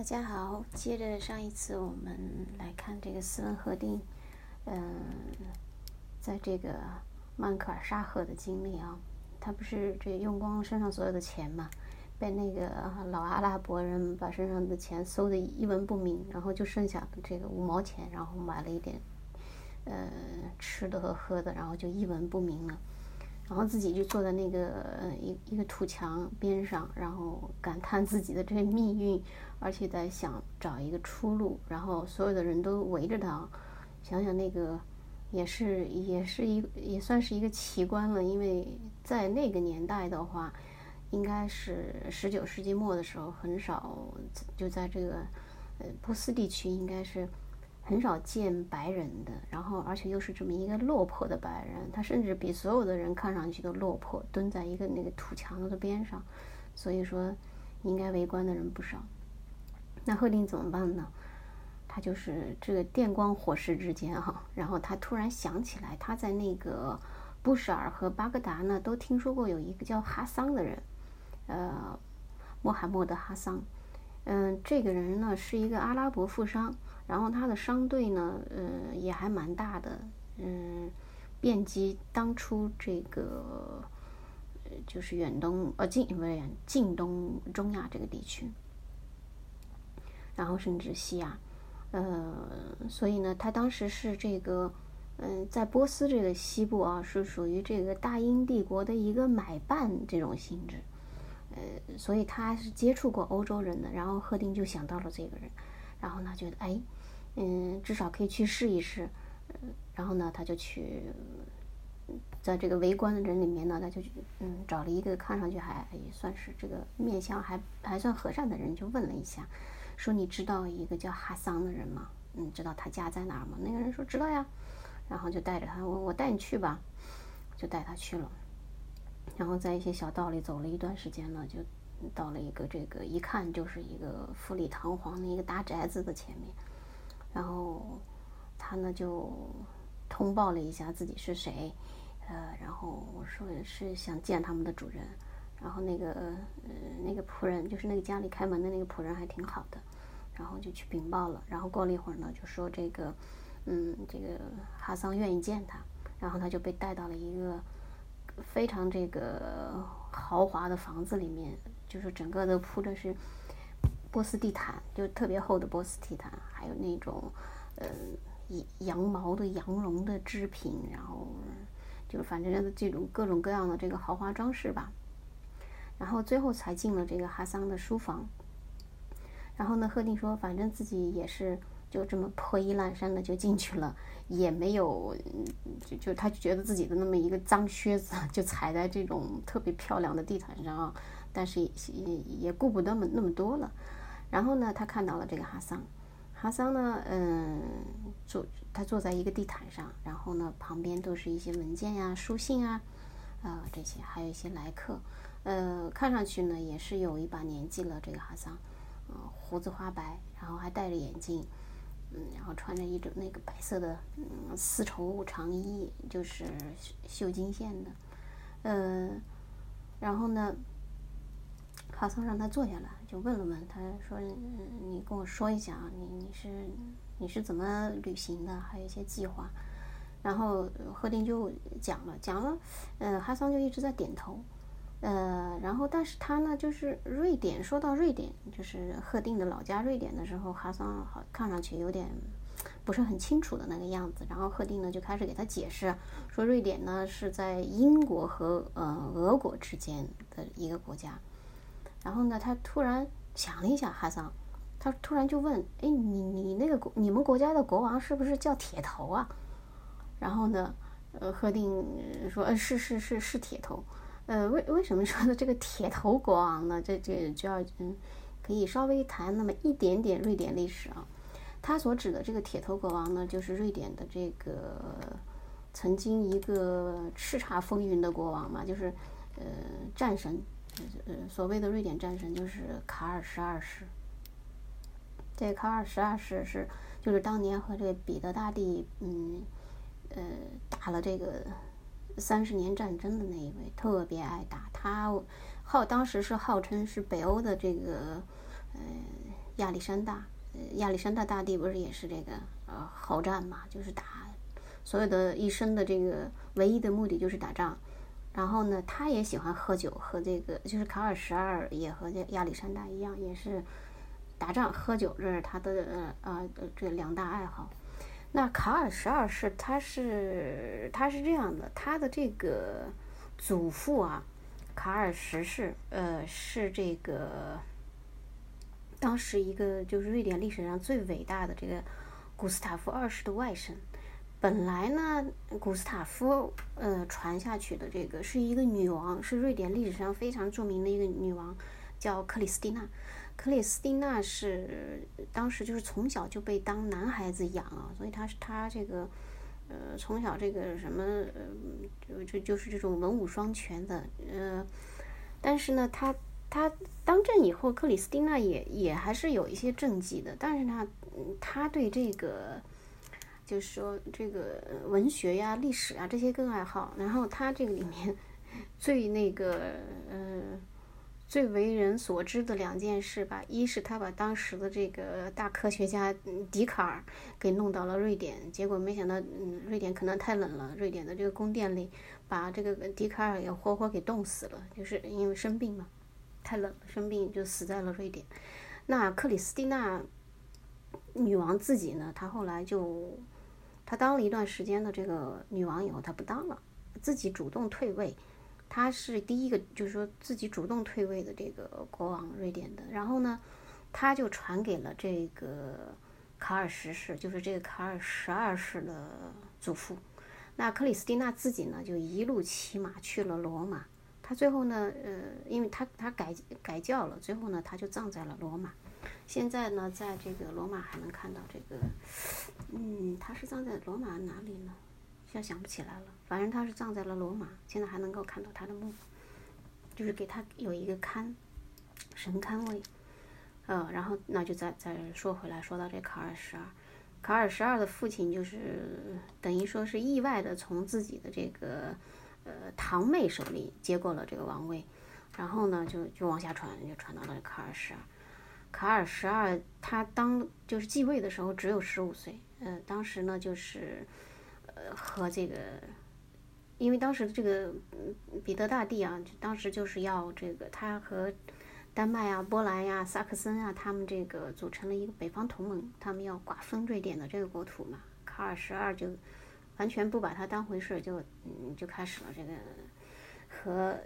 大家好，接着上一次我们来看这个斯文赫定，嗯，在这个曼克尔沙赫的经历啊，他不是这用光身上所有的钱嘛，被那个老阿拉伯人把身上的钱搜的一文不名，然后就剩下这个五毛钱，然后买了一点，呃，吃的和喝的，然后就一文不名了。然后自己就坐在那个一一个土墙边上，然后感叹自己的这命运，而且在想找一个出路。然后所有的人都围着他，想想那个也是也是一也算是一个奇观了，因为在那个年代的话，应该是十九世纪末的时候，很少就在这个呃波斯地区应该是。很少见白人的，然后而且又是这么一个落魄的白人，他甚至比所有的人看上去都落魄，蹲在一个那个土墙的边上，所以说应该围观的人不少。那赫定怎么办呢？他就是这个电光火石之间哈，然后他突然想起来，他在那个布什尔和巴格达呢都听说过有一个叫哈桑的人，呃，穆罕默德哈桑，嗯，这个人呢是一个阿拉伯富商。然后他的商队呢，呃，也还蛮大的，嗯，遍及当初这个，呃，就是远东，呃，近不是近东中亚这个地区，然后甚至西亚，呃，所以呢，他当时是这个，嗯，在波斯这个西部啊，是属于这个大英帝国的一个买办这种性质，呃，所以他是接触过欧洲人的，然后赫定就想到了这个人，然后呢，觉得哎。嗯，至少可以去试一试。然后呢，他就去，在这个围观的人里面呢，他就嗯找了一个看上去还也算是这个面相还还算和善的人，就问了一下，说你知道一个叫哈桑的人吗？嗯，知道他家在哪儿吗？那个人说知道呀。然后就带着他，我我带你去吧，就带他去了。然后在一些小道里走了一段时间呢，就到了一个这个一看就是一个富丽堂皇的一个大宅子的前面。然后他呢就通报了一下自己是谁，呃，然后我说是想见他们的主人，然后那个呃那个仆人就是那个家里开门的那个仆人还挺好的，然后就去禀报了，然后过了一会儿呢就说这个嗯这个哈桑愿意见他，然后他就被带到了一个非常这个豪华的房子里面，就是整个都铺的是。波斯地毯就特别厚的波斯地毯，还有那种，呃，羊毛的、羊绒的织品，然后就反正这种各种各样的这个豪华装饰吧。然后最后才进了这个哈桑的书房。然后呢，赫定说，反正自己也是就这么破衣烂衫的就进去了，也没有就就他觉得自己的那么一个脏靴子就踩在这种特别漂亮的地毯上啊，但是也也顾不得那么那么多了。然后呢，他看到了这个哈桑，哈桑呢，嗯，坐他坐在一个地毯上，然后呢，旁边都是一些文件呀、书信啊，呃，这些还有一些来客，呃，看上去呢也是有一把年纪了。这个哈桑，呃，胡子花白，然后还戴着眼镜，嗯，然后穿着一种那个白色的嗯丝绸长衣，就是绣金线的，呃，然后呢。哈桑让他坐下来，就问了问，他说：“你跟我说一下啊，你你是你是怎么旅行的？还有一些计划。”然后赫定就讲了，讲了，呃，哈桑就一直在点头，呃，然后但是他呢，就是瑞典，说到瑞典，就是赫定的老家瑞典的时候，哈桑好看上去有点不是很清楚的那个样子。然后赫定呢就开始给他解释，说瑞典呢是在英国和呃俄国之间的一个国家。然后呢，他突然想了一下，哈桑，他突然就问：“哎，你你那个国，你们国家的国王是不是叫铁头啊？”然后呢，呃，赫定说：“呃，是是是是铁头。”呃，为为什么说的这个铁头国王呢？这这就要嗯，可以稍微谈那么一点点瑞典历史啊。他所指的这个铁头国王呢，就是瑞典的这个曾经一个叱咤风云的国王嘛，就是呃战神。呃，所谓的瑞典战神就是卡尔十二世。这卡尔十二世是就是当年和这个彼得大帝，嗯，呃，打了这个三十年战争的那一位，特别爱打。他号当时是号称是北欧的这个呃亚历山大。亚历山大大帝不是也是这个呃好战嘛，就是打，所有的一生的这个唯一的目的就是打仗。然后呢，他也喜欢喝酒，和这个就是卡尔十二也和这亚历山大一样，也是打仗喝酒，这是他的呃呃这两大爱好。那卡尔十二世他是他是这样的，他的这个祖父啊，卡尔十世，呃是这个。当时一个就是瑞典历史上最伟大的这个古斯塔夫二世的外甥，本来呢，古斯塔夫呃传下去的这个是一个女王，是瑞典历史上非常著名的一个女王，叫克里斯蒂娜。克里斯蒂娜是当时就是从小就被当男孩子养啊，所以她是她这个呃从小这个什么呃就就就是这种文武双全的呃，但是呢她。他当政以后，克里斯蒂娜也也还是有一些政绩的，但是呢，他对这个就是说这个文学呀、历史啊这些更爱好。然后他这个里面 最那个呃最为人所知的两件事吧，一是他把当时的这个大科学家笛卡尔给弄到了瑞典，结果没想到嗯瑞典可能太冷了，瑞典的这个宫殿里把这个笛卡尔也活活给冻死了，就是因为生病嘛。太冷，生病就死在了瑞典。那克里斯蒂娜女王自己呢？她后来就，她当了一段时间的这个女王以后，她不当了，自己主动退位。她是第一个，就是说自己主动退位的这个国王，瑞典的。然后呢，她就传给了这个卡尔十世，就是这个卡尔十二世的祖父。那克里斯蒂娜自己呢，就一路骑马去了罗马。他最后呢，呃，因为他他改改教了，最后呢，他就葬在了罗马。现在呢，在这个罗马还能看到这个，嗯，他是葬在罗马哪里呢？现在想不起来了。反正他是葬在了罗马，现在还能够看到他的墓，就是给他有一个龛，神龛位。呃，然后那就再再说回来，说到这卡尔十二，卡尔十二的父亲就是等于说是意外的从自己的这个。呃，堂妹手里接过了这个王位，然后呢，就就往下传，就传到了卡尔十二。卡尔十二他当就是继位的时候只有十五岁，呃，当时呢就是呃和这个，因为当时这个彼得大帝啊，当时就是要这个他和丹麦啊、波兰呀、萨克森啊，他们这个组成了一个北方同盟，他们要瓜分瑞典的这个国土嘛。卡尔十二就。完全不把他当回事，就嗯就开始了这个和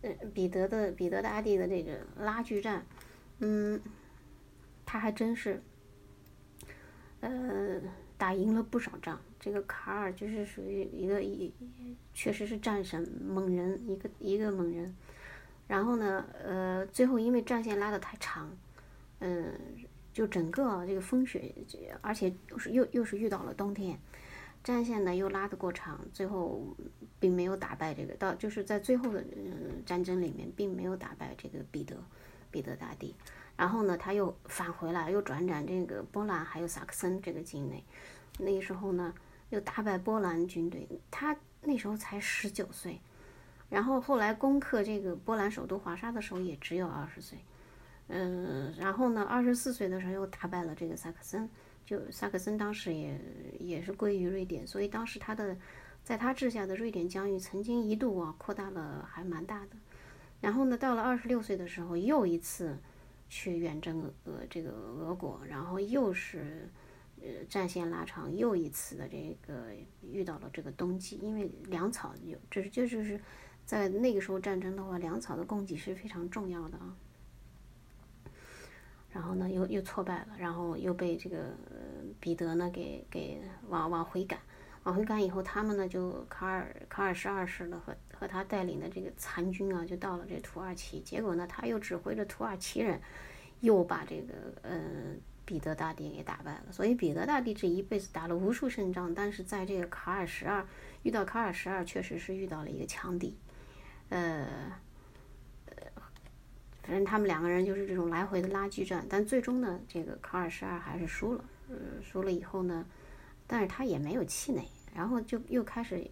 呃彼得的彼得大帝的这个拉锯战，嗯，他还真是呃打赢了不少仗。这个卡尔就是属于一个一确实是战神猛人，一个一个猛人。然后呢，呃，最后因为战线拉得太长，嗯，就整个这个风雪，而且又是又又是遇到了冬天。战线呢又拉得过长，最后并没有打败这个，到就是在最后的嗯战争里面并没有打败这个彼得，彼得大帝。然后呢他又返回来，又转战这个波兰还有萨克森这个境内。那个时候呢又打败波兰军队，他那时候才十九岁。然后后来攻克这个波兰首都华沙的时候也只有二十岁。嗯，然后呢二十四岁的时候又打败了这个萨克森。就萨克森当时也也是归于瑞典，所以当时他的在他治下的瑞典疆域曾经一度啊扩大了还蛮大的。然后呢，到了二十六岁的时候，又一次去远征俄这个俄国，然后又是呃战线拉长，又一次的这个遇到了这个冬季，因为粮草有这是就是在那个时候战争的话，粮草的供给是非常重要的啊。然后呢，又又挫败了，然后又被这个彼得呢给给往往回赶，往回赶以后，他们呢就卡尔卡尔十二世呢和和他带领的这个残军啊，就到了这土耳其，结果呢，他又指挥着土耳其人，又把这个呃彼得大帝给打败了。所以彼得大帝这一辈子打了无数胜仗，但是在这个卡尔十二遇到卡尔十二，确实是遇到了一个强敌，呃。反正他们两个人就是这种来回的拉锯战，但最终呢，这个卡尔十二还是输了。呃，输了以后呢，但是他也没有气馁，然后就又开始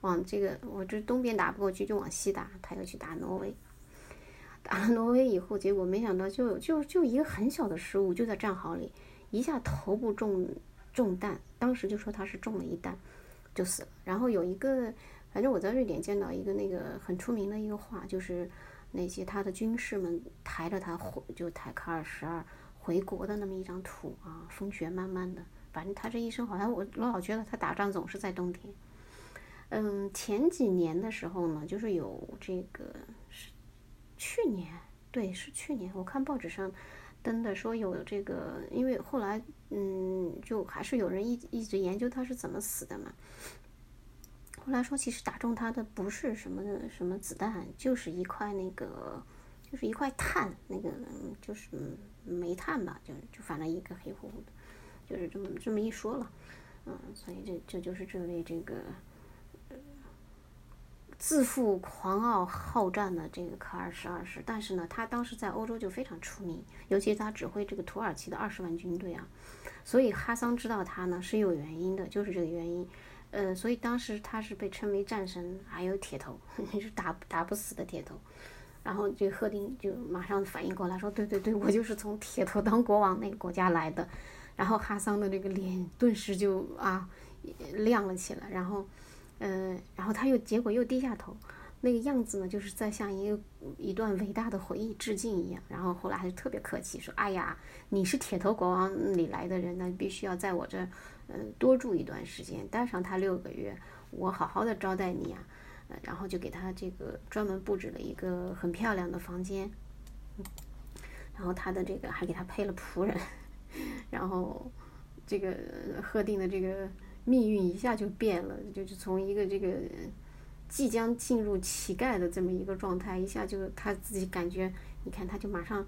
往这个我这东边打不过去，就往西打，他要去打挪威。打了挪威以后，结果没想到就就就一个很小的失误，就在战壕里一下头部中中弹，当时就说他是中了一弹就死了。然后有一个，反正我在瑞典见到一个那个很出名的一个画，就是那些他的军士们抬着他回就抬卡尔十二回国的那么一张图啊，风雪漫漫的。反正他这一生好像我我老觉得他打仗总是在冬天。嗯，前几年的时候呢，就是有这个是去年，对，是去年，我看报纸上登的说有这个，因为后来嗯，就还是有人一一直研究他是怎么死的嘛。后来说其实打中他的不是什么什么子弹，就是一块那个，就是一块碳，那个就是煤炭吧，就就反正一个黑乎乎的，就是这么这么一说了，嗯，所以这这就是这位这个。自负狂傲好战的这个卡尔十二世，但是呢，他当时在欧洲就非常出名，尤其他指挥这个土耳其的二十万军队啊，所以哈桑知道他呢是有原因的，就是这个原因，呃，所以当时他是被称为战神，还有铁头，是打打不死的铁头。然后这个赫丁就马上反应过来，说：“对对对，我就是从铁头当国王那个国家来的。”然后哈桑的这个脸顿时就啊亮了起来，然后。嗯，然后他又结果又低下头，那个样子呢，就是在向一个一段伟大的回忆致敬一样。然后后来还是特别客气，说：“哎呀，你是铁头国王里来的人呢，必须要在我这，嗯，多住一段时间，待上他六个月，我好好的招待你啊。”，然后就给他这个专门布置了一个很漂亮的房间，然后他的这个还给他配了仆人，然后这个贺定的这个。命运一下就变了，就是从一个这个即将进入乞丐的这么一个状态，一下就他自己感觉，你看他就马上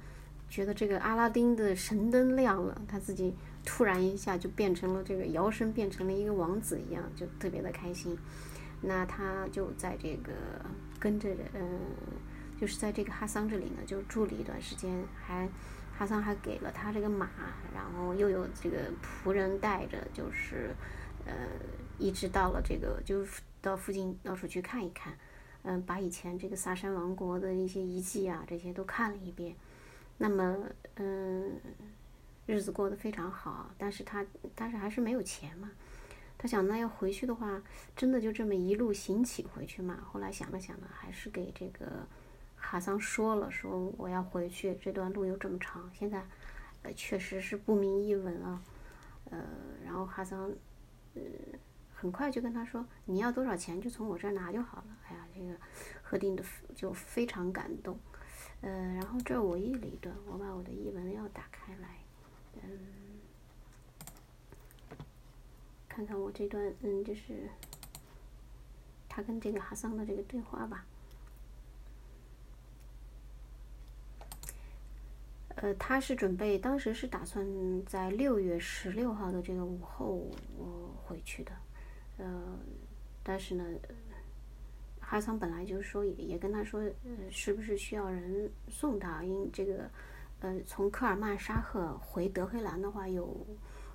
觉得这个阿拉丁的神灯亮了，他自己突然一下就变成了这个摇身变成了一个王子一样，就特别的开心。那他就在这个跟着嗯，就是在这个哈桑这里呢，就住了一段时间，还哈桑还给了他这个马，然后又有这个仆人带着，就是。呃，一直到了这个，就是到附近到处去看一看，嗯，把以前这个萨珊王国的一些遗迹啊，这些都看了一遍。那么，嗯，日子过得非常好，但是他，但是还是没有钱嘛。他想，那要回去的话，真的就这么一路行乞回去嘛？后来想了想呢，还是给这个哈桑说了，说我要回去，这段路又这么长，现在，呃，确实是不明一文啊。呃，然后哈桑。呃，很快就跟他说：“你要多少钱就从我这儿拿就好了。”哎呀，这个贺定的就非常感动。呃，然后这我译了一段，我把我的译文要打开来，嗯，看看我这段，嗯，就是他跟这个哈桑的这个对话吧。呃，他是准备，当时是打算在六月十六号的这个午后回去的，呃，但是呢，哈桑本来就是说也也跟他说，呃，是不是需要人送他？因这个，呃，从科尔曼沙赫回德黑兰的话，有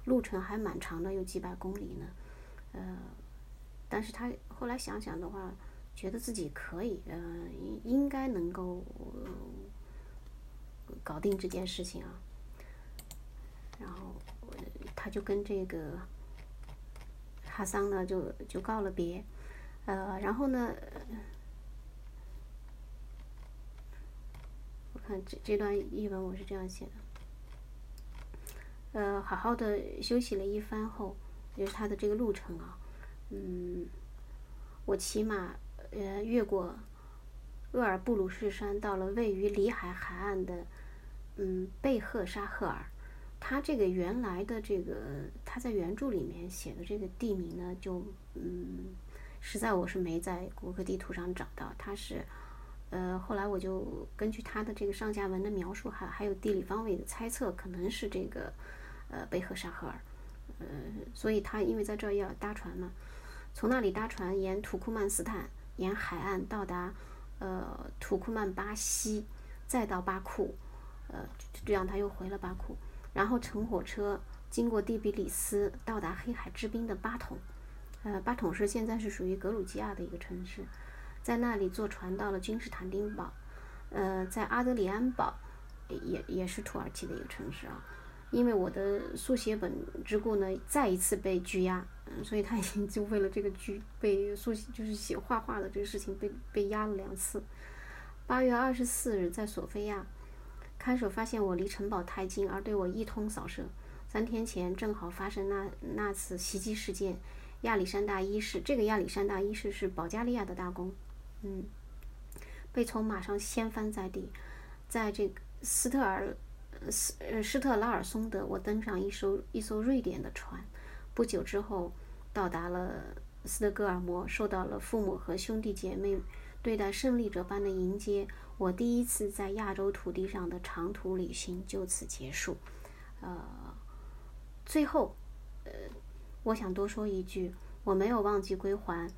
路程还蛮长的，有几百公里呢，呃，但是他后来想想的话，觉得自己可以，呃，应应该能够。搞定这件事情啊，然后他就跟这个哈桑呢就就告了别，呃，然后呢，我看这这段译文我是这样写的，呃，好好的休息了一番后，就是他的这个路程啊，嗯，我骑马呃越过厄尔布鲁士山，到了位于里海海岸的。嗯，贝赫沙赫尔，他这个原来的这个他在原著里面写的这个地名呢，就嗯，实在我是没在谷歌地图上找到。他是，呃，后来我就根据他的这个上下文的描述，还还有地理方位的猜测，可能是这个呃贝赫沙赫尔，呃，所以他因为在这要搭船嘛，从那里搭船沿土库曼斯坦沿海岸到达呃土库曼巴西，再到巴库。呃，这样他又回了巴库，然后乘火车经过第比里斯，到达黑海之滨的巴统。呃，巴统是现在是属于格鲁吉亚的一个城市，在那里坐船到了君士坦丁堡。呃，在阿德里安堡，也也是土耳其的一个城市啊。因为我的速写本之故呢，再一次被拘押，嗯，所以他已经就为了这个拘被速写就是写画画的这个事情被被压了两次。八月二十四日，在索菲亚，看守发现我离城堡太近，而对我一通扫射。三天前正好发生那那次袭击事件，亚历山大一世，这个亚历山大一世是保加利亚的大公，嗯，被从马上掀翻在地，在这个斯特尔。斯呃施特拉尔松德，我登上一艘一艘瑞典的船，不久之后到达了斯德哥尔摩，受到了父母和兄弟姐妹对待胜利者般的迎接。我第一次在亚洲土地上的长途旅行就此结束。呃，最后，呃，我想多说一句，我没有忘记归还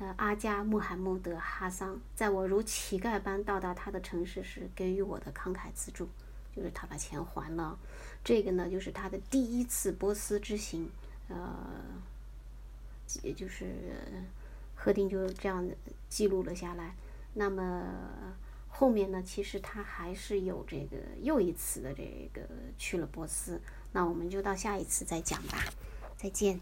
呃阿加穆罕默德哈桑，在我如乞丐般到达他的城市时给予我的慷慨资助。就是他把钱还了，这个呢，就是他的第一次波斯之行，呃，也就是赫定就这样记录了下来。那么后面呢，其实他还是有这个又一次的这个去了波斯。那我们就到下一次再讲吧，再见。